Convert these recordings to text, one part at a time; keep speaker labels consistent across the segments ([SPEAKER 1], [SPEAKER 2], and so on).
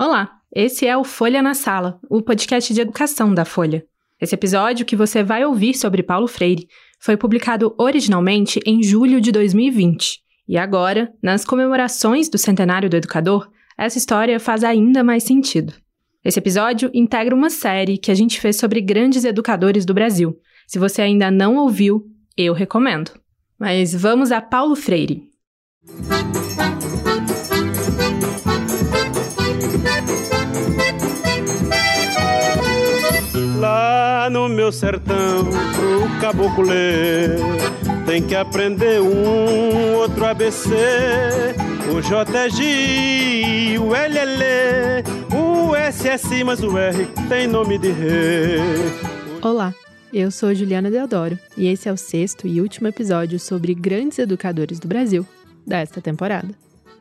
[SPEAKER 1] Olá, esse é o Folha na Sala, o podcast de educação da Folha. Esse episódio que você vai ouvir sobre Paulo Freire foi publicado originalmente em julho de 2020. E agora, nas comemorações do centenário do educador, essa história faz ainda mais sentido. Esse episódio integra uma série que a gente fez sobre grandes educadores do Brasil. Se você ainda não ouviu, eu recomendo. Mas vamos a Paulo Freire.
[SPEAKER 2] no meu sertão pro caboclo ler. Tem que aprender um outro ABC. O J é G, o L é Lê, o S Si, mas o R tem nome de rei.
[SPEAKER 1] Olá, eu sou Juliana Deodoro e esse é o sexto e último episódio sobre grandes educadores do Brasil desta temporada.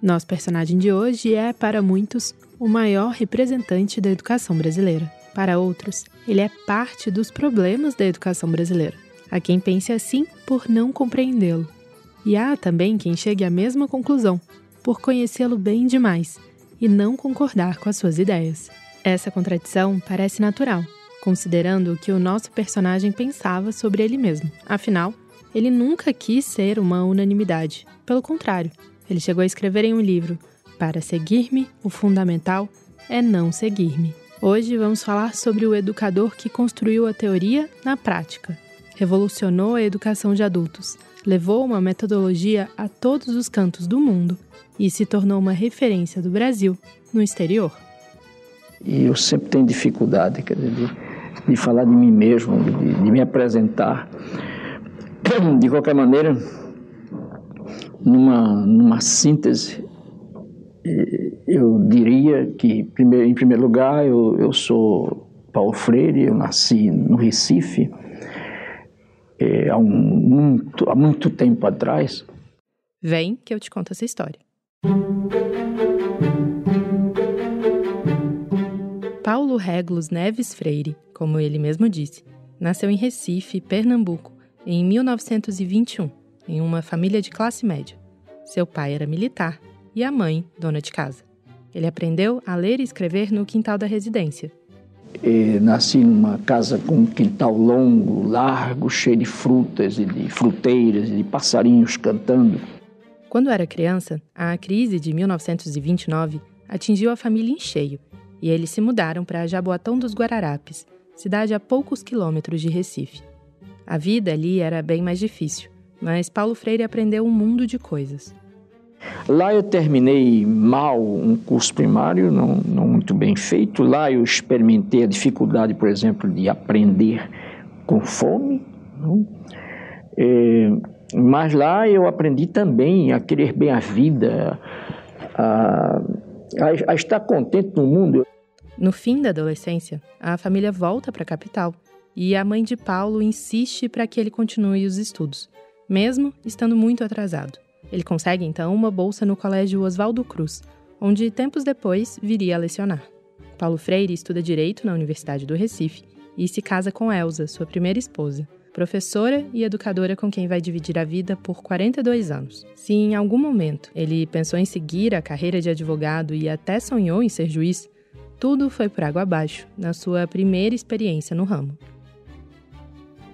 [SPEAKER 1] Nosso personagem de hoje é, para muitos, o maior representante da educação brasileira. Para outros, ele é parte dos problemas da educação brasileira. Há quem pense assim por não compreendê-lo. E há também quem chegue à mesma conclusão, por conhecê-lo bem demais e não concordar com as suas ideias. Essa contradição parece natural, considerando o que o nosso personagem pensava sobre ele mesmo. Afinal, ele nunca quis ser uma unanimidade. Pelo contrário, ele chegou a escrever em um livro: Para seguir-me, o fundamental é não seguir-me. Hoje vamos falar sobre o educador que construiu a teoria na prática. Revolucionou a educação de adultos, levou uma metodologia a todos os cantos do mundo e se tornou uma referência do Brasil no exterior.
[SPEAKER 3] E eu sempre tenho dificuldade dizer, de, de, falar de mim mesmo, de, de me apresentar. De qualquer maneira, numa, numa síntese, eu diria que, em primeiro lugar, eu, eu sou Paulo Freire, eu nasci no Recife é, há, um, muito, há muito tempo atrás.
[SPEAKER 1] Vem que eu te conto essa história. Paulo Reglos Neves Freire, como ele mesmo disse, nasceu em Recife, Pernambuco, em 1921, em uma família de classe média. Seu pai era militar e a mãe, dona de casa. Ele aprendeu a ler e escrever no quintal da residência.
[SPEAKER 3] E nasci numa casa com um quintal longo, largo, cheio de frutas e de fruteiras e de passarinhos cantando.
[SPEAKER 1] Quando era criança, a crise de 1929 atingiu a família em cheio e eles se mudaram para Jaboatão dos Guararapes, cidade a poucos quilômetros de Recife. A vida ali era bem mais difícil, mas Paulo Freire aprendeu um mundo de coisas.
[SPEAKER 3] Lá eu terminei mal um curso primário, não, não muito bem feito. Lá eu experimentei a dificuldade, por exemplo, de aprender com fome. É, mas lá eu aprendi também a querer bem a vida, a, a, a estar contente no mundo.
[SPEAKER 1] No fim da adolescência, a família volta para a capital e a mãe de Paulo insiste para que ele continue os estudos, mesmo estando muito atrasado. Ele consegue então uma bolsa no Colégio Oswaldo Cruz, onde tempos depois viria a lecionar. Paulo Freire estuda direito na Universidade do Recife e se casa com Elsa, sua primeira esposa, professora e educadora com quem vai dividir a vida por 42 anos. Se em algum momento ele pensou em seguir a carreira de advogado e até sonhou em ser juiz, tudo foi por água abaixo na sua primeira experiência no ramo.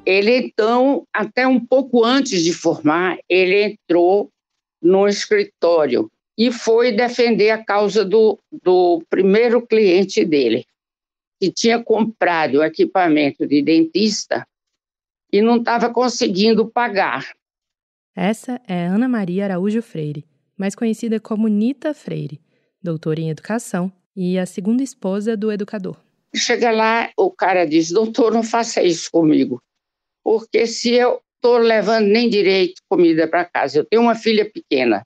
[SPEAKER 4] Ele então, até um pouco antes de formar, ele entrou no escritório e foi defender a causa do, do primeiro cliente dele, que tinha comprado o equipamento de dentista e não estava conseguindo pagar.
[SPEAKER 1] Essa é Ana Maria Araújo Freire, mais conhecida como Nita Freire, doutora em educação e a segunda esposa do educador.
[SPEAKER 4] Chega lá, o cara diz: Doutor, não faça isso comigo, porque se eu estou levando nem direito comida para casa. Eu tenho uma filha pequena.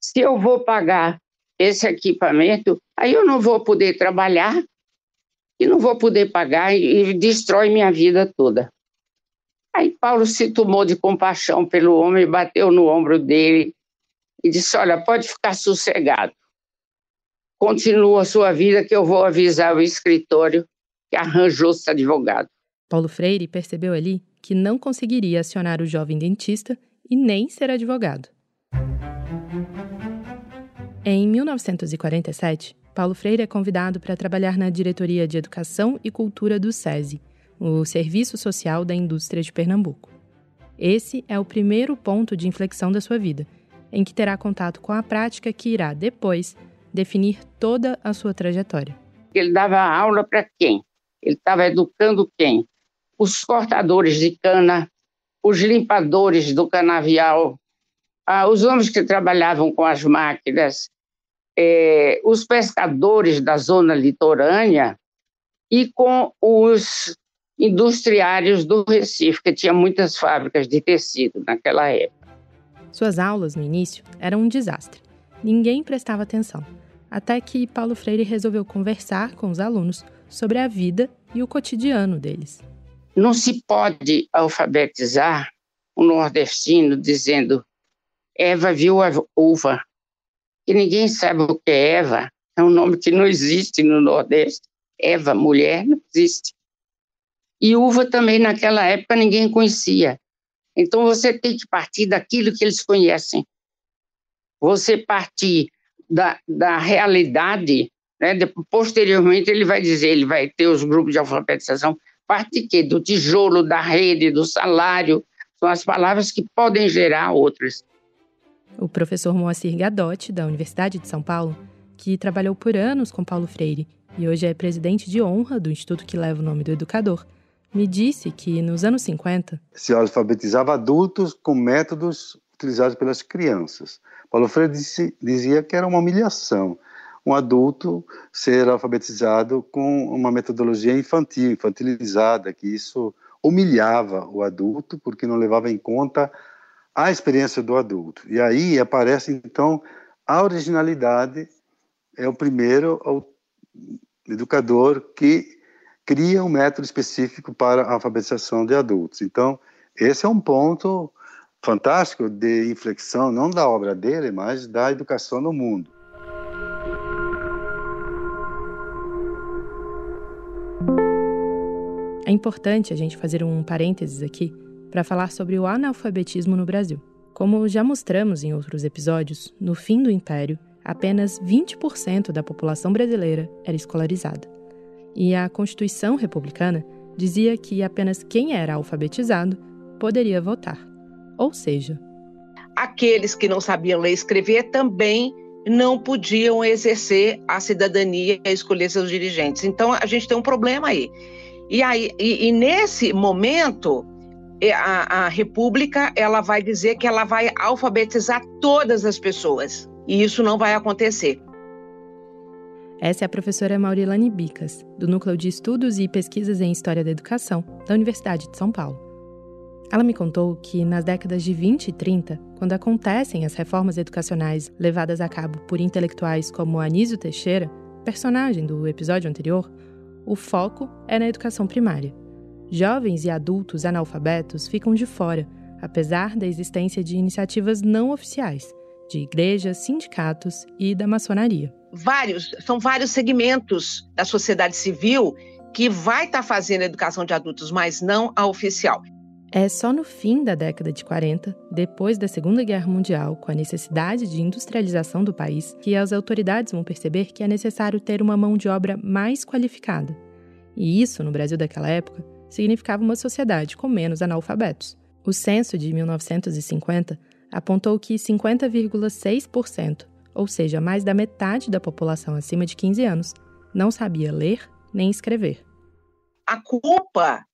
[SPEAKER 4] Se eu vou pagar esse equipamento, aí eu não vou poder trabalhar e não vou poder pagar e, e destrói minha vida toda. Aí Paulo se tomou de compaixão pelo homem, bateu no ombro dele e disse: Olha, pode ficar sossegado. Continua a sua vida, que eu vou avisar o escritório que arranjou-se advogado.
[SPEAKER 1] Paulo Freire percebeu ali que não conseguiria acionar o jovem dentista e nem ser advogado. Em 1947, Paulo Freire é convidado para trabalhar na Diretoria de Educação e Cultura do SESI, o Serviço Social da Indústria de Pernambuco. Esse é o primeiro ponto de inflexão da sua vida, em que terá contato com a prática que irá, depois, definir toda a sua trajetória.
[SPEAKER 4] Ele dava aula para quem? Ele estava educando quem? Os cortadores de cana, os limpadores do canavial, ah, os homens que trabalhavam com as máquinas, eh, os pescadores da zona litorânea e com os industriários do Recife, que tinha muitas fábricas de tecido naquela época.
[SPEAKER 1] Suas aulas, no início, eram um desastre. Ninguém prestava atenção. Até que Paulo Freire resolveu conversar com os alunos sobre a vida e o cotidiano deles.
[SPEAKER 4] Não se pode alfabetizar o nordestino dizendo Eva viu a uva. E ninguém sabe o que é Eva. É um nome que não existe no Nordeste. Eva, mulher, não existe. E uva também naquela época ninguém conhecia. Então você tem que partir daquilo que eles conhecem. Você partir da, da realidade, né? posteriormente ele vai dizer, ele vai ter os grupos de alfabetização, parte quê? Do tijolo, da rede, do salário, são as palavras que podem gerar outras.
[SPEAKER 1] O professor Moacir Gadotti, da Universidade de São Paulo, que trabalhou por anos com Paulo Freire e hoje é presidente de honra do instituto que leva o nome do educador, me disse que nos anos 50
[SPEAKER 5] se alfabetizava adultos com métodos utilizados pelas crianças. Paulo Freire disse, dizia que era uma humilhação um adulto ser alfabetizado com uma metodologia infantil, infantilizada, que isso humilhava o adulto porque não levava em conta a experiência do adulto. E aí aparece então a originalidade é o primeiro educador que cria um método específico para a alfabetização de adultos. Então, esse é um ponto fantástico de inflexão, não da obra dele, mas da educação no mundo.
[SPEAKER 1] É importante a gente fazer um parênteses aqui para falar sobre o analfabetismo no Brasil. Como já mostramos em outros episódios, no fim do Império, apenas 20% da população brasileira era escolarizada e a Constituição Republicana dizia que apenas quem era alfabetizado poderia votar. Ou seja,
[SPEAKER 6] aqueles que não sabiam ler e escrever também não podiam exercer a cidadania e escolher seus dirigentes. Então a gente tem um problema aí. E aí e, e nesse momento é, a, a República ela vai dizer que ela vai alfabetizar todas as pessoas e isso não vai acontecer.
[SPEAKER 1] Essa é a professora Maurilane Bicas, do Núcleo de Estudos e Pesquisas em História da Educação, da Universidade de São Paulo. Ela me contou que, nas décadas de 20 e 30, quando acontecem as reformas educacionais levadas a cabo por intelectuais como Anísio Teixeira, personagem do episódio anterior, o foco é na educação primária. Jovens e adultos analfabetos ficam de fora, apesar da existência de iniciativas não oficiais, de igrejas, sindicatos e da maçonaria
[SPEAKER 6] vários, são vários segmentos da sociedade civil que vai estar tá fazendo educação de adultos, mas não a oficial.
[SPEAKER 1] É só no fim da década de 40, depois da Segunda Guerra Mundial, com a necessidade de industrialização do país, que as autoridades vão perceber que é necessário ter uma mão de obra mais qualificada. E isso, no Brasil daquela época, significava uma sociedade com menos analfabetos. O censo de 1950 apontou que 50,6% ou seja, mais da metade da população acima de 15 anos, não sabia ler nem escrever.
[SPEAKER 6] A culpa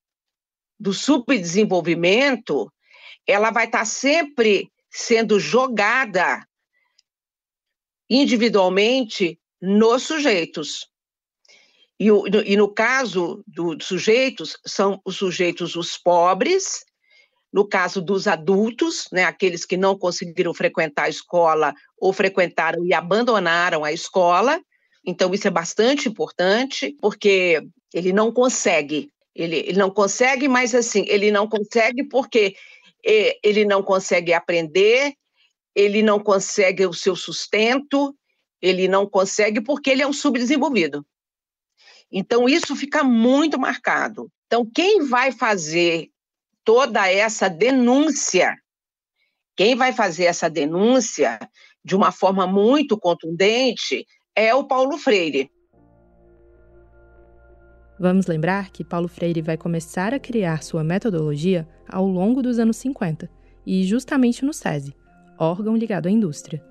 [SPEAKER 6] do subdesenvolvimento, ela vai estar sempre sendo jogada individualmente nos sujeitos. E, e no caso dos sujeitos, são os sujeitos os pobres, no caso dos adultos, né, aqueles que não conseguiram frequentar a escola ou frequentaram e abandonaram a escola. Então, isso é bastante importante, porque ele não consegue. Ele, ele não consegue, mas assim, ele não consegue porque ele não consegue aprender, ele não consegue o seu sustento, ele não consegue porque ele é um subdesenvolvido. Então, isso fica muito marcado. Então, quem vai fazer toda essa denúncia. Quem vai fazer essa denúncia de uma forma muito contundente é o Paulo Freire.
[SPEAKER 1] Vamos lembrar que Paulo Freire vai começar a criar sua metodologia ao longo dos anos 50 e justamente no SESI, órgão ligado à indústria.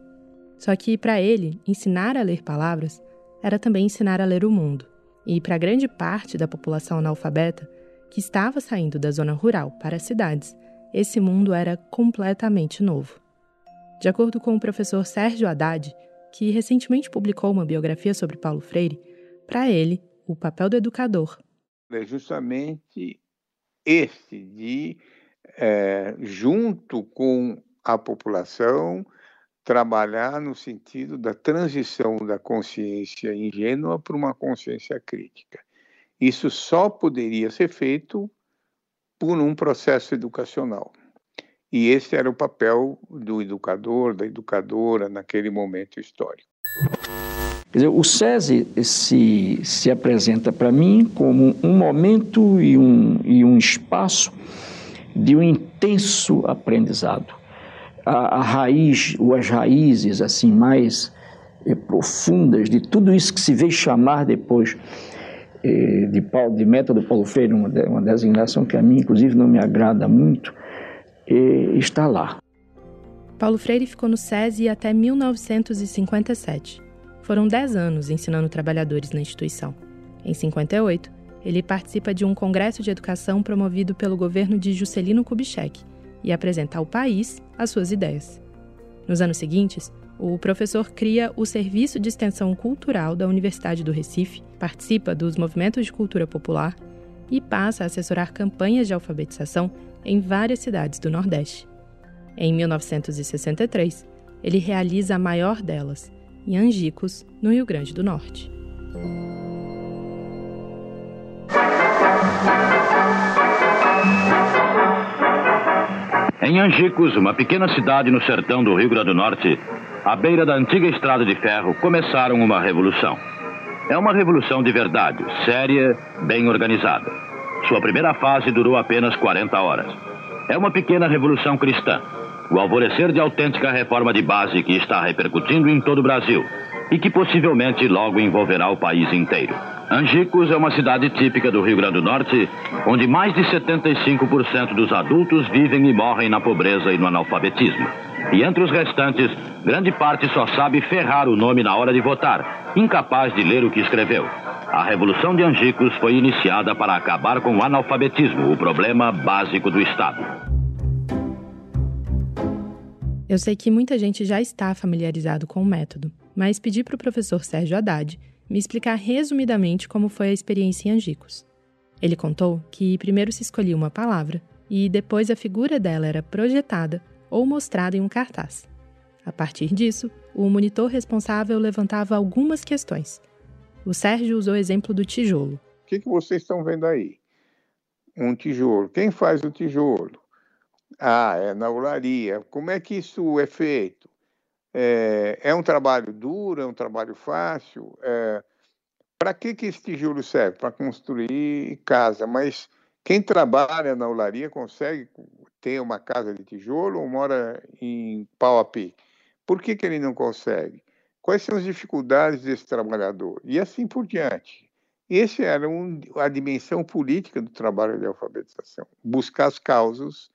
[SPEAKER 1] Só que, para ele, ensinar a ler palavras era também ensinar a ler o mundo. E para grande parte da população analfabeta, que estava saindo da zona rural para as cidades, esse mundo era completamente novo. De acordo com o professor Sérgio Haddad, que recentemente publicou uma biografia sobre Paulo Freire, para ele, o papel do educador
[SPEAKER 7] é justamente esse de, é, junto com a população, trabalhar no sentido da transição da consciência ingênua para uma consciência crítica. Isso só poderia ser feito por um processo educacional. E esse era o papel do educador, da educadora naquele momento histórico.
[SPEAKER 3] Quer dizer, o SESI se, se apresenta para mim como um momento e um, e um espaço de um intenso aprendizado. A, a raiz, ou as raízes assim mais eh, profundas de tudo isso que se veio chamar depois eh, de, Paulo, de método Paulo Freire, uma, uma designação que a mim, inclusive, não me agrada muito, eh, está lá.
[SPEAKER 1] Paulo Freire ficou no SESI até 1957. Foram 10 anos ensinando trabalhadores na instituição. Em 58, ele participa de um congresso de educação promovido pelo governo de Juscelino Kubitschek e apresenta ao país as suas ideias. Nos anos seguintes, o professor cria o Serviço de Extensão Cultural da Universidade do Recife, participa dos movimentos de cultura popular e passa a assessorar campanhas de alfabetização em várias cidades do Nordeste. Em 1963, ele realiza a maior delas, em Angicos, no Rio Grande do Norte.
[SPEAKER 8] Em Angicos, uma pequena cidade no sertão do Rio Grande do Norte, à beira da antiga estrada de ferro, começaram uma revolução. É uma revolução de verdade, séria, bem organizada. Sua primeira fase durou apenas 40 horas. É uma pequena revolução cristã, o alvorecer de autêntica reforma de base que está repercutindo em todo o Brasil e que possivelmente logo envolverá o país inteiro. Angicos é uma cidade típica do Rio Grande do Norte, onde mais de 75% dos adultos vivem e morrem na pobreza e no analfabetismo. E entre os restantes, grande parte só sabe ferrar o nome na hora de votar, incapaz de ler o que escreveu. A Revolução de Angicos foi iniciada para acabar com o analfabetismo, o problema básico do Estado.
[SPEAKER 1] Eu sei que muita gente já está familiarizado com o método, mas pedi para o professor Sérgio Haddad me explicar resumidamente como foi a experiência em Angicos. Ele contou que primeiro se escolhia uma palavra e depois a figura dela era projetada ou mostrada em um cartaz. A partir disso, o monitor responsável levantava algumas questões. O Sérgio usou o exemplo do tijolo.
[SPEAKER 7] O que, que vocês estão vendo aí? Um tijolo. Quem faz o tijolo? Ah, é na olaria. Como é que isso é feito? É, é um trabalho duro, é um trabalho fácil? É, Para que, que esse tijolo serve? Para construir casa. Mas quem trabalha na olaria consegue ter uma casa de tijolo ou mora em pau a pique? Por que, que ele não consegue? Quais são as dificuldades desse trabalhador? E assim por diante. Esse era um, a dimensão política do trabalho de alfabetização, buscar as causas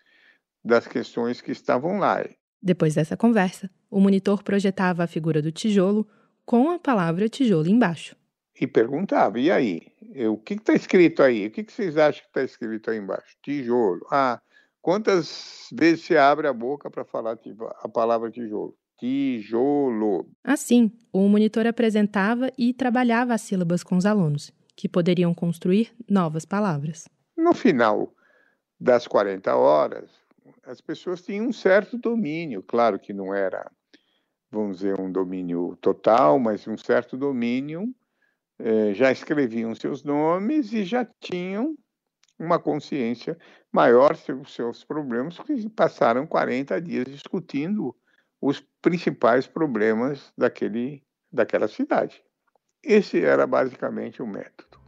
[SPEAKER 7] das questões que estavam lá.
[SPEAKER 1] Depois dessa conversa, o monitor projetava a figura do tijolo com a palavra tijolo embaixo.
[SPEAKER 7] E perguntava: e aí? O que está escrito aí? O que, que vocês acham que está escrito aí embaixo? Tijolo. Ah, quantas vezes você abre a boca para falar a palavra tijolo? Tijolo.
[SPEAKER 1] Assim, o monitor apresentava e trabalhava as sílabas com os alunos, que poderiam construir novas palavras.
[SPEAKER 7] No final das 40 horas, as pessoas tinham um certo domínio, claro que não era, vamos dizer, um domínio total, mas um certo domínio, eh, já escreviam seus nomes e já tinham uma consciência maior sobre os seus problemas, porque passaram 40 dias discutindo os principais problemas daquele, daquela cidade. Esse era basicamente o método.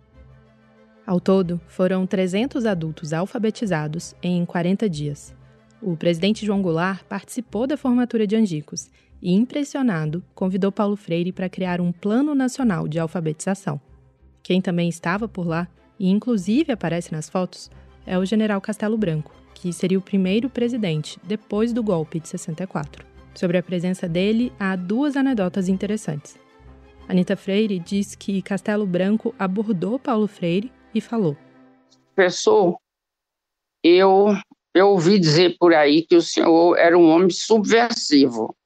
[SPEAKER 1] Ao todo, foram 300 adultos alfabetizados em 40 dias. O presidente João Goulart participou da formatura de Angicos e, impressionado, convidou Paulo Freire para criar um Plano Nacional de Alfabetização. Quem também estava por lá, e inclusive aparece nas fotos, é o general Castelo Branco, que seria o primeiro presidente depois do golpe de 64. Sobre a presença dele, há duas anedotas interessantes. Anita Freire diz que Castelo Branco abordou Paulo Freire e falou:
[SPEAKER 4] Professor, eu, eu ouvi dizer por aí que o senhor era um homem subversivo.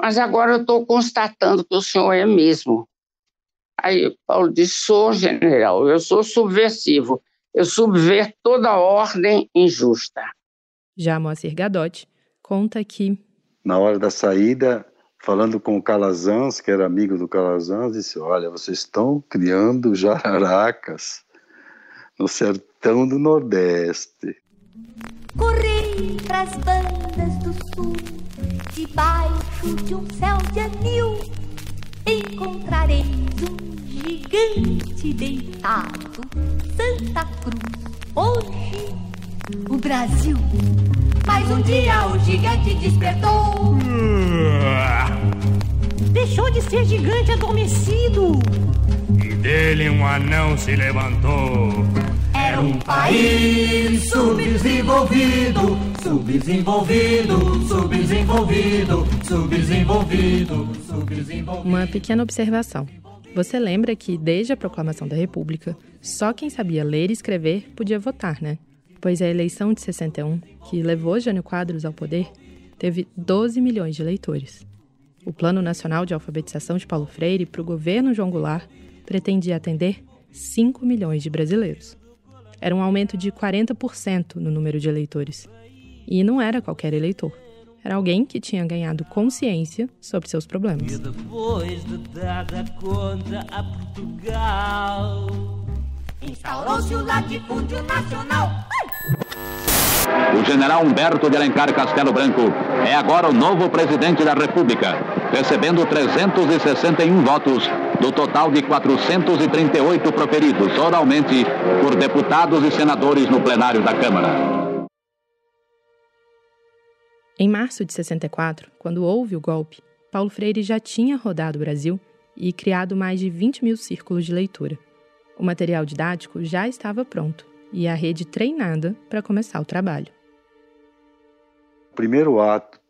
[SPEAKER 4] Mas agora eu estou constatando que o senhor é mesmo. Aí Paulo disse: sou general, eu sou subversivo. Eu subverto toda ordem injusta.
[SPEAKER 1] Já Moacir Gadotti conta que.
[SPEAKER 5] Na hora da saída, falando com o Calazans, que era amigo do Calazans, disse: Olha, vocês estão criando jararacas no sertão do Nordeste.
[SPEAKER 9] Correi pras bandas do sul, debaixo de um céu de anil, encontrareis um gigante deitado, Santa Cruz, hoje o Brasil. Mas um dia o gigante despertou. Deixou de ser gigante adormecido.
[SPEAKER 10] E dele um anão se levantou.
[SPEAKER 9] Um país subdesenvolvido, subdesenvolvido, subdesenvolvido, subdesenvolvido, subdesenvolvido.
[SPEAKER 1] Uma pequena observação. Você lembra que, desde a proclamação da República, só quem sabia ler e escrever podia votar, né? Pois a eleição de 61, que levou Jânio Quadros ao poder, teve 12 milhões de eleitores. O Plano Nacional de Alfabetização de Paulo Freire para o governo João Goulart pretendia atender 5 milhões de brasileiros. Era um aumento de 40% no número de eleitores. E não era qualquer eleitor. Era alguém que tinha ganhado consciência sobre seus problemas.
[SPEAKER 11] E depois de dada conta a Portugal,
[SPEAKER 9] instaurou-se o latifúndio nacional.
[SPEAKER 8] O general Humberto de Alencar Castelo Branco é agora o novo presidente da República, recebendo 361 votos do total de 438 proferidos oralmente por deputados e senadores no plenário da Câmara.
[SPEAKER 1] Em março de 64, quando houve o golpe, Paulo Freire já tinha rodado o Brasil e criado mais de 20 mil círculos de leitura. O material didático já estava pronto e a rede treinada para começar o trabalho.
[SPEAKER 5] O primeiro ato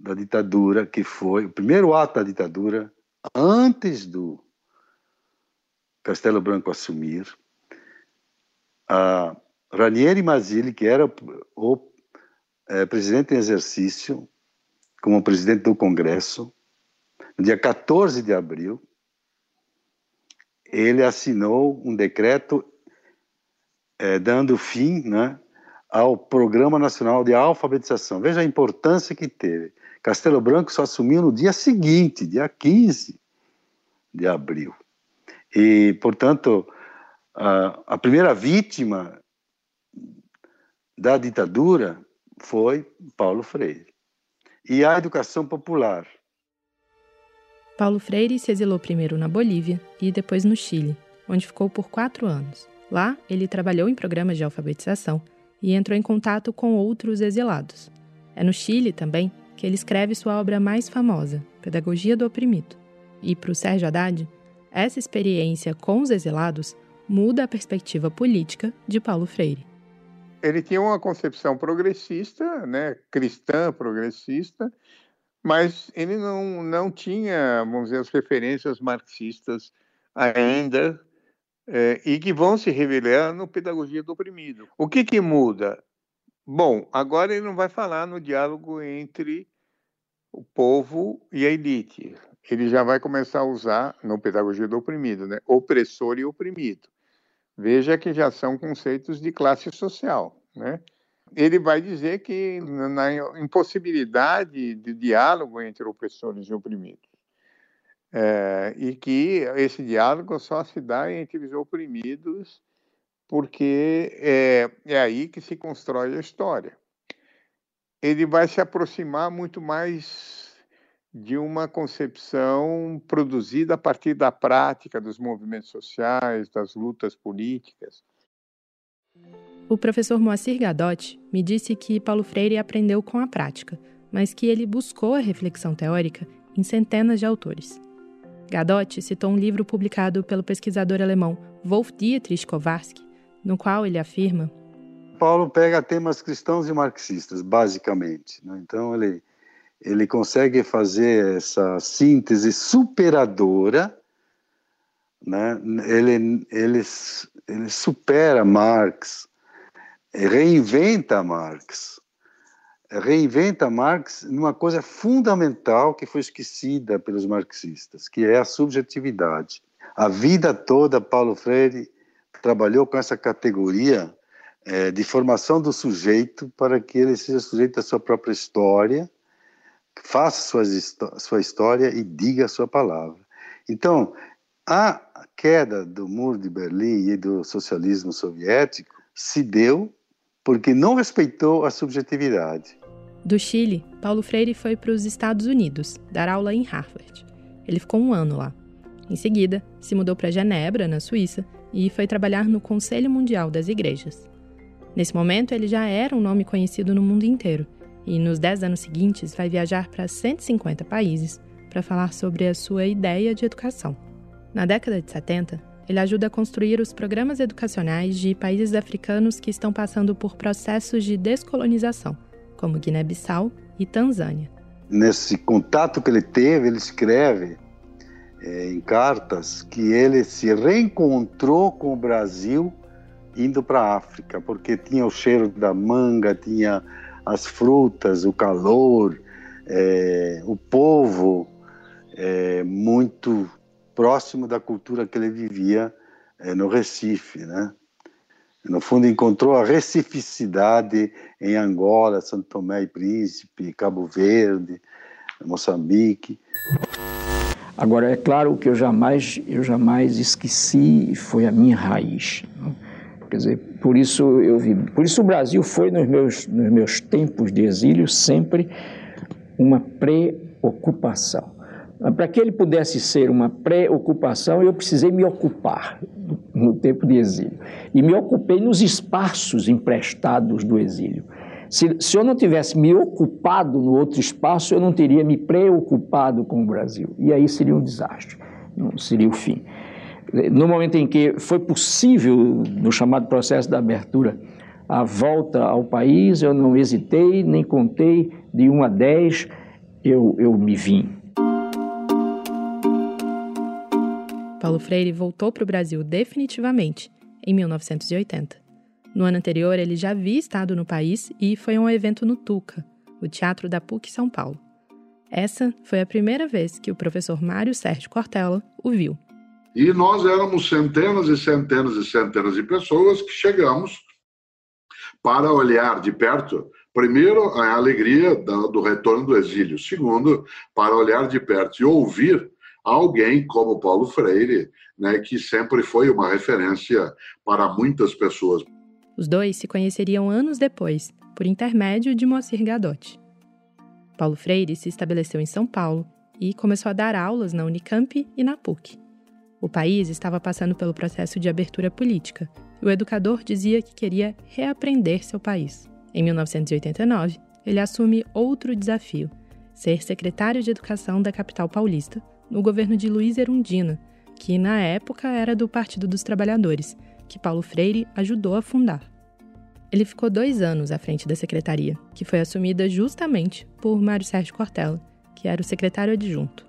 [SPEAKER 5] da ditadura, que foi o primeiro ato da ditadura, antes do Castelo Branco assumir, a Ranieri Mazzilli, que era o é, presidente em exercício, como presidente do Congresso, no dia 14 de abril, ele assinou um decreto é, dando fim né, ao Programa Nacional de Alfabetização. Veja a importância que teve. Castelo Branco só assumiu no dia seguinte, dia 15 de abril. E, portanto, a, a primeira vítima da ditadura foi Paulo Freire. E a educação popular.
[SPEAKER 1] Paulo Freire se exilou primeiro na Bolívia e depois no Chile, onde ficou por quatro anos. Lá, ele trabalhou em programas de alfabetização e entrou em contato com outros exilados. É no Chile também que ele escreve sua obra mais famosa, Pedagogia do Oprimido. E para o Sérgio Haddad, essa experiência com os exilados muda a perspectiva política de Paulo Freire
[SPEAKER 7] ele tinha uma concepção progressista, né, cristã progressista, mas ele não, não tinha, vamos dizer, as referências marxistas ainda, é, e que vão se revelar no Pedagogia do Oprimido. O que, que muda? Bom, agora ele não vai falar no diálogo entre o povo e a elite. Ele já vai começar a usar, no Pedagogia do Oprimido, né, opressor e oprimido. Veja que já são conceitos de classe social. Né? Ele vai dizer que na impossibilidade de diálogo entre opressores e oprimidos. É, e que esse diálogo só se dá entre os oprimidos porque é, é aí que se constrói a história. Ele vai se aproximar muito mais de uma concepção produzida a partir da prática dos movimentos sociais, das lutas políticas.
[SPEAKER 1] O professor Moacir Gadotti me disse que Paulo Freire aprendeu com a prática, mas que ele buscou a reflexão teórica em centenas de autores. Gadotti citou um livro publicado pelo pesquisador alemão Wolf Dietrich Kowarski, no qual ele afirma
[SPEAKER 5] Paulo pega temas cristãos e marxistas, basicamente. Né? Então, ele, ele consegue fazer essa síntese superadora, né? ele, ele, ele supera Marx, reinventa Marx, reinventa Marx numa coisa fundamental que foi esquecida pelos marxistas, que é a subjetividade. A vida toda, Paulo Freire trabalhou com essa categoria é, de formação do sujeito para que ele seja sujeito da sua própria história, faça suas, sua história e diga a sua palavra. Então, a queda do muro de Berlim e do socialismo soviético se deu porque não respeitou a subjetividade.
[SPEAKER 1] Do Chile, Paulo Freire foi para os Estados Unidos dar aula em Harvard. Ele ficou um ano lá. Em seguida, se mudou para Genebra, na Suíça, e foi trabalhar no Conselho Mundial das Igrejas. Nesse momento, ele já era um nome conhecido no mundo inteiro, e nos dez anos seguintes vai viajar para 150 países para falar sobre a sua ideia de educação. Na década de 70, ele ajuda a construir os programas educacionais de países africanos que estão passando por processos de descolonização, como Guiné-Bissau e Tanzânia.
[SPEAKER 5] Nesse contato que ele teve, ele escreve é, em cartas que ele se reencontrou com o Brasil indo para a África, porque tinha o cheiro da manga, tinha as frutas, o calor, é, o povo é, muito próximo da cultura que ele vivia é, no Recife, né? No fundo, encontrou a recificidade em Angola, Santo Tomé e Príncipe, Cabo Verde, Moçambique.
[SPEAKER 3] Agora, é claro que eu jamais, eu jamais esqueci foi a minha raiz. Né? Quer dizer, por isso eu vi, por isso o Brasil foi nos meus, nos meus tempos de exílio sempre uma preocupação. Para que ele pudesse ser uma preocupação, eu precisei me ocupar no tempo de exílio. E me ocupei nos espaços emprestados do exílio. Se, se, eu não tivesse me ocupado no outro espaço, eu não teria me preocupado com o Brasil. E aí seria um desastre, não seria o fim. No momento em que foi possível, no chamado processo da abertura, a volta ao país, eu não hesitei, nem contei de 1 a 10, eu, eu me vim.
[SPEAKER 1] Paulo Freire voltou para o Brasil definitivamente em 1980. No ano anterior, ele já havia estado no país e foi a um evento no Tuca, o Teatro da PUC São Paulo. Essa foi a primeira vez que o professor Mário Sérgio Cortella o viu.
[SPEAKER 12] E nós éramos centenas e centenas e centenas de pessoas que chegamos para olhar de perto, primeiro, a alegria do retorno do exílio, segundo, para olhar de perto e ouvir alguém como Paulo Freire, né, que sempre foi uma referência para muitas pessoas.
[SPEAKER 1] Os dois se conheceriam anos depois, por intermédio de Moacir Gadotti. Paulo Freire se estabeleceu em São Paulo e começou a dar aulas na Unicamp e na PUC. O país estava passando pelo processo de abertura política e o educador dizia que queria reaprender seu país. Em 1989, ele assume outro desafio: ser secretário de Educação da capital paulista, no governo de Luiz Erundina, que na época era do Partido dos Trabalhadores, que Paulo Freire ajudou a fundar. Ele ficou dois anos à frente da secretaria, que foi assumida justamente por Mário Sérgio Cortella, que era o secretário adjunto.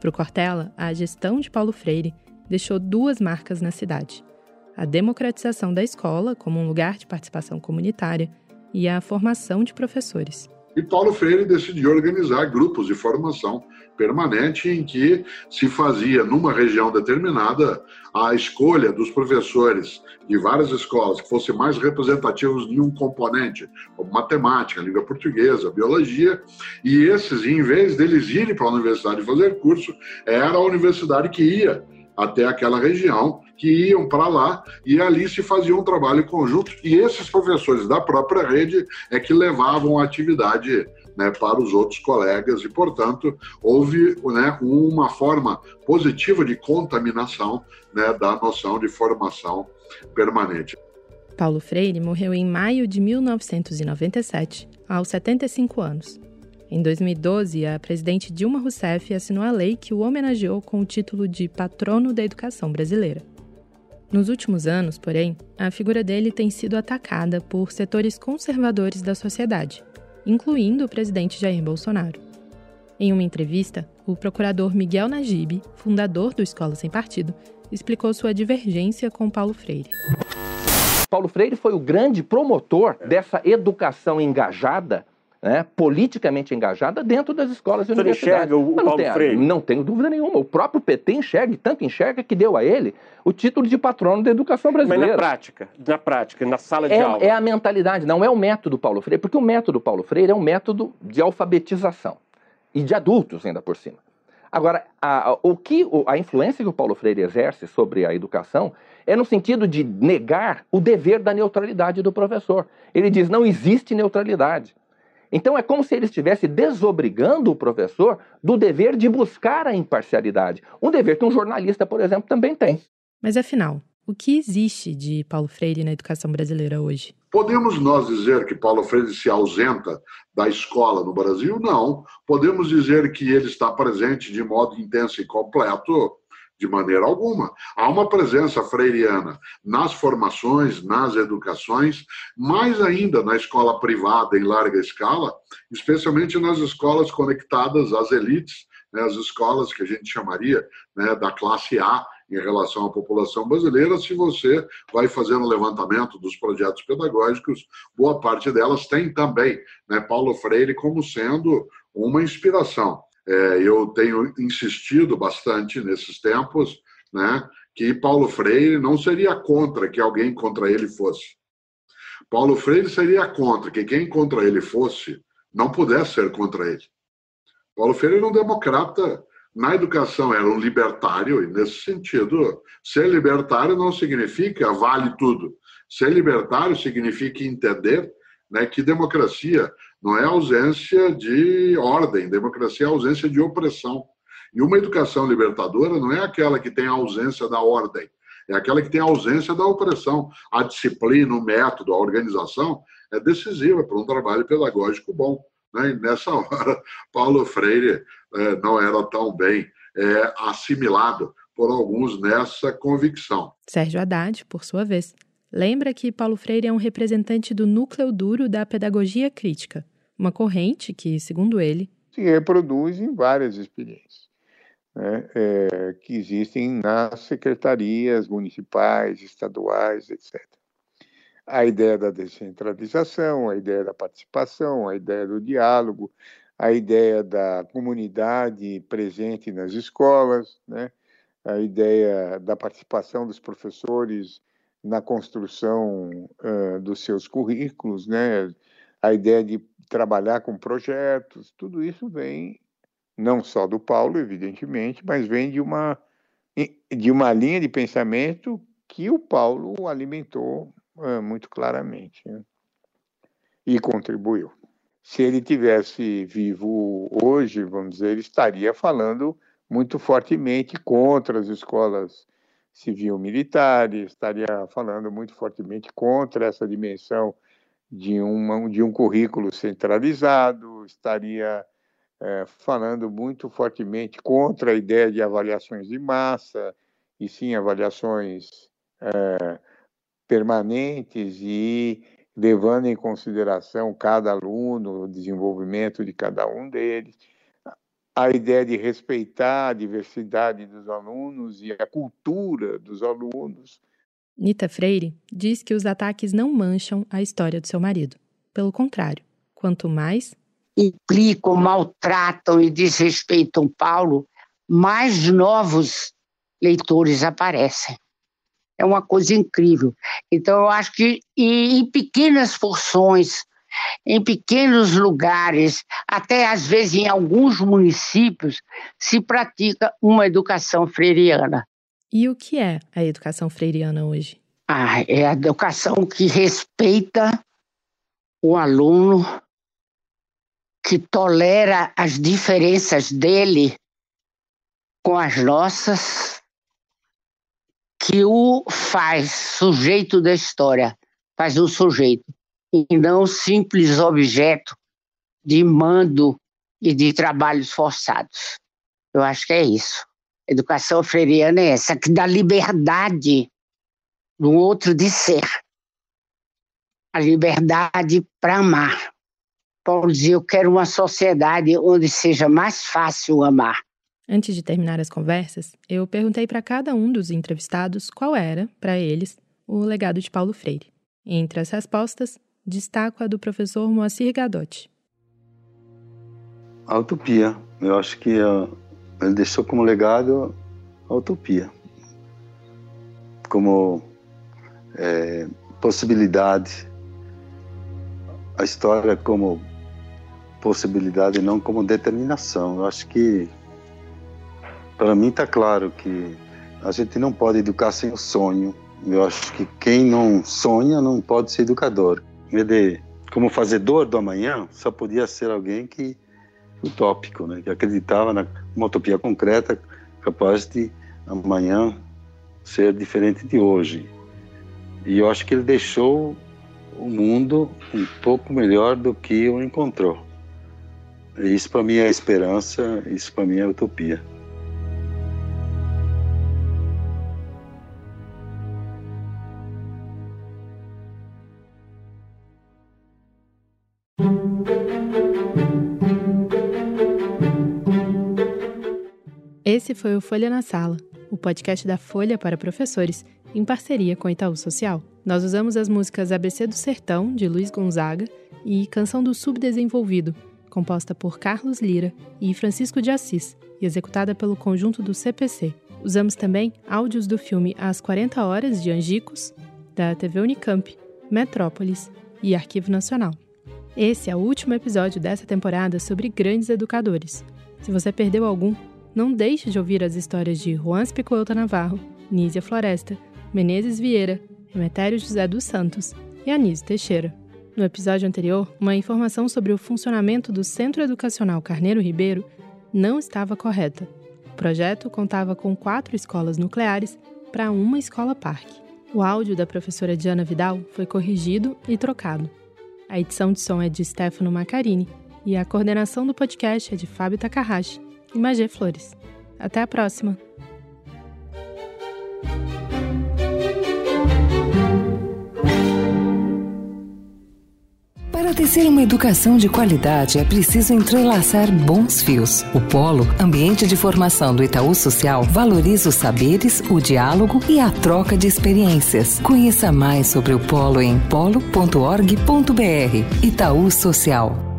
[SPEAKER 1] Para o Cortella, a gestão de Paulo Freire deixou duas marcas na cidade: a democratização da escola como um lugar de participação comunitária e a formação de professores.
[SPEAKER 12] E Paulo Freire decidiu organizar grupos de formação permanente em que se fazia numa região determinada a escolha dos professores de várias escolas que fossem mais representativos de um componente, como matemática, língua portuguesa, biologia, e esses, em vez deles irem para a universidade fazer curso, era a universidade que ia até aquela região, que iam para lá e ali se fazia um trabalho conjunto. E esses professores da própria rede é que levavam a atividade né, para os outros colegas e, portanto, houve né, uma forma positiva de contaminação né, da noção de formação permanente.
[SPEAKER 1] Paulo Freire morreu em maio de 1997, aos 75 anos. Em 2012, a presidente Dilma Rousseff assinou a lei que o homenageou com o título de Patrono da Educação Brasileira. Nos últimos anos, porém, a figura dele tem sido atacada por setores conservadores da sociedade, incluindo o presidente Jair Bolsonaro. Em uma entrevista, o procurador Miguel Najib, fundador do Escola Sem Partido, explicou sua divergência com Paulo Freire.
[SPEAKER 13] Paulo Freire foi o grande promotor dessa educação engajada né, politicamente engajada dentro das escolas e universidades.
[SPEAKER 14] enxerga o, o Paulo Freire?
[SPEAKER 13] Não tenho dúvida nenhuma. O próprio PT enxerga, e tanto enxerga que deu a ele o título de patrono da educação brasileira.
[SPEAKER 14] Mas na prática, na prática, na sala de
[SPEAKER 13] é,
[SPEAKER 14] aula.
[SPEAKER 13] É a mentalidade, não é o método Paulo Freire, porque o método Paulo Freire é um método de alfabetização e de adultos ainda por cima. Agora, a, o que, a influência que o Paulo Freire exerce sobre a educação é no sentido de negar o dever da neutralidade do professor. Ele diz: não existe neutralidade. Então é como se ele estivesse desobrigando o professor do dever de buscar a imparcialidade. Um dever que um jornalista, por exemplo, também tem.
[SPEAKER 1] Mas afinal, o que existe de Paulo Freire na educação brasileira hoje?
[SPEAKER 12] Podemos nós dizer que Paulo Freire se ausenta da escola no Brasil? Não. Podemos dizer que ele está presente de modo intenso e completo? De maneira alguma. Há uma presença freiriana nas formações, nas educações, mais ainda na escola privada em larga escala, especialmente nas escolas conectadas às elites, né, as escolas que a gente chamaria né, da classe A em relação à população brasileira. Se você vai fazendo o levantamento dos projetos pedagógicos, boa parte delas tem também né, Paulo Freire como sendo uma inspiração. É, eu tenho insistido bastante nesses tempos né, que Paulo Freire não seria contra que alguém contra ele fosse. Paulo Freire seria contra que quem contra ele fosse não pudesse ser contra ele. Paulo Freire era um democrata na educação, era um libertário, e nesse sentido, ser libertário não significa vale tudo. Ser libertário significa entender né, que democracia não é ausência de ordem, democracia é ausência de opressão. E uma educação libertadora não é aquela que tem a ausência da ordem, é aquela que tem a ausência da opressão. A disciplina, o método, a organização é decisiva para um trabalho pedagógico bom. Né? E nessa hora, Paulo Freire é, não era tão bem é, assimilado por alguns nessa convicção.
[SPEAKER 1] Sérgio Haddad, por sua vez, lembra que Paulo Freire é um representante do núcleo duro da pedagogia crítica, uma corrente que, segundo ele,
[SPEAKER 7] se reproduz em várias experiências né, é, que existem nas secretarias municipais, estaduais, etc. A ideia da descentralização, a ideia da participação, a ideia do diálogo, a ideia da comunidade presente nas escolas, né, a ideia da participação dos professores na construção uh, dos seus currículos, né, a ideia de trabalhar com projetos, tudo isso vem não só do Paulo, evidentemente, mas vem de uma de uma linha de pensamento que o Paulo alimentou uh, muito claramente né? e contribuiu. Se ele tivesse vivo hoje, vamos dizer, ele estaria falando muito fortemente contra as escolas civil-militares, estaria falando muito fortemente contra essa dimensão de, uma, de um currículo centralizado, estaria é, falando muito fortemente contra a ideia de avaliações de massa, e sim avaliações é, permanentes e levando em consideração cada aluno, o desenvolvimento de cada um deles, a ideia de respeitar a diversidade dos alunos e a cultura dos alunos,
[SPEAKER 1] Nita Freire diz que os ataques não mancham a história do seu marido. Pelo contrário, quanto mais
[SPEAKER 4] implicam, maltratam e desrespeitam Paulo, mais novos leitores aparecem. É uma coisa incrível. Então, eu acho que em pequenas porções, em pequenos lugares, até às vezes em alguns municípios, se pratica uma educação freiriana.
[SPEAKER 1] E o que é a educação freiriana hoje?
[SPEAKER 4] Ah, é a educação que respeita o aluno, que tolera as diferenças dele com as nossas, que o faz sujeito da história, faz um sujeito, e não simples objeto de mando e de trabalhos forçados. Eu acho que é isso. Educação freiriana é essa, que dá liberdade do outro de ser. A liberdade para amar. Paulo dizia: Eu quero uma sociedade onde seja mais fácil amar.
[SPEAKER 1] Antes de terminar as conversas, eu perguntei para cada um dos entrevistados qual era, para eles, o legado de Paulo Freire. Entre as respostas, destaco a do professor Moacir Gadotti.
[SPEAKER 5] A utopia. Eu acho que uh, ele deixou como legado a utopia. Como é, possibilidade. A história como possibilidade, não como determinação. Eu acho que, para mim, está claro que a gente não pode educar sem o sonho. Eu acho que quem não sonha não pode ser educador. De, como fazedor do amanhã, só podia ser alguém que utópico, né? que acreditava numa utopia concreta capaz de amanhã ser diferente de hoje. E eu acho que ele deixou o mundo um pouco melhor do que o encontrou. Isso para mim é esperança, isso para mim é utopia.
[SPEAKER 1] Esse foi o Folha na Sala, o podcast da Folha para professores, em parceria com Itaú Social. Nós usamos as músicas ABC do Sertão, de Luiz Gonzaga, e Canção do Subdesenvolvido, composta por Carlos Lira e Francisco de Assis, e executada pelo conjunto do CPC. Usamos também áudios do filme As 40 Horas de Angicos, da TV Unicamp, Metrópolis e Arquivo Nacional. Esse é o último episódio dessa temporada sobre grandes educadores. Se você perdeu algum, não deixe de ouvir as histórias de Juan Spicuelta Navarro, Nízia Floresta, Menezes Vieira, Emetério José dos Santos e Anísio Teixeira. No episódio anterior, uma informação sobre o funcionamento do Centro Educacional Carneiro Ribeiro não estava correta. O projeto contava com quatro escolas nucleares para uma escola parque. O áudio da professora Diana Vidal foi corrigido e trocado. A edição de som é de Stefano Macarini e a coordenação do podcast é de Fábio Takahashi e Magé Flores. Até a próxima!
[SPEAKER 15] Para tecer uma educação de qualidade é preciso entrelaçar bons fios. O Polo, ambiente de formação do Itaú Social, valoriza os saberes, o diálogo e a troca de experiências. Conheça mais sobre o Polo em polo.org.br. Itaú Social.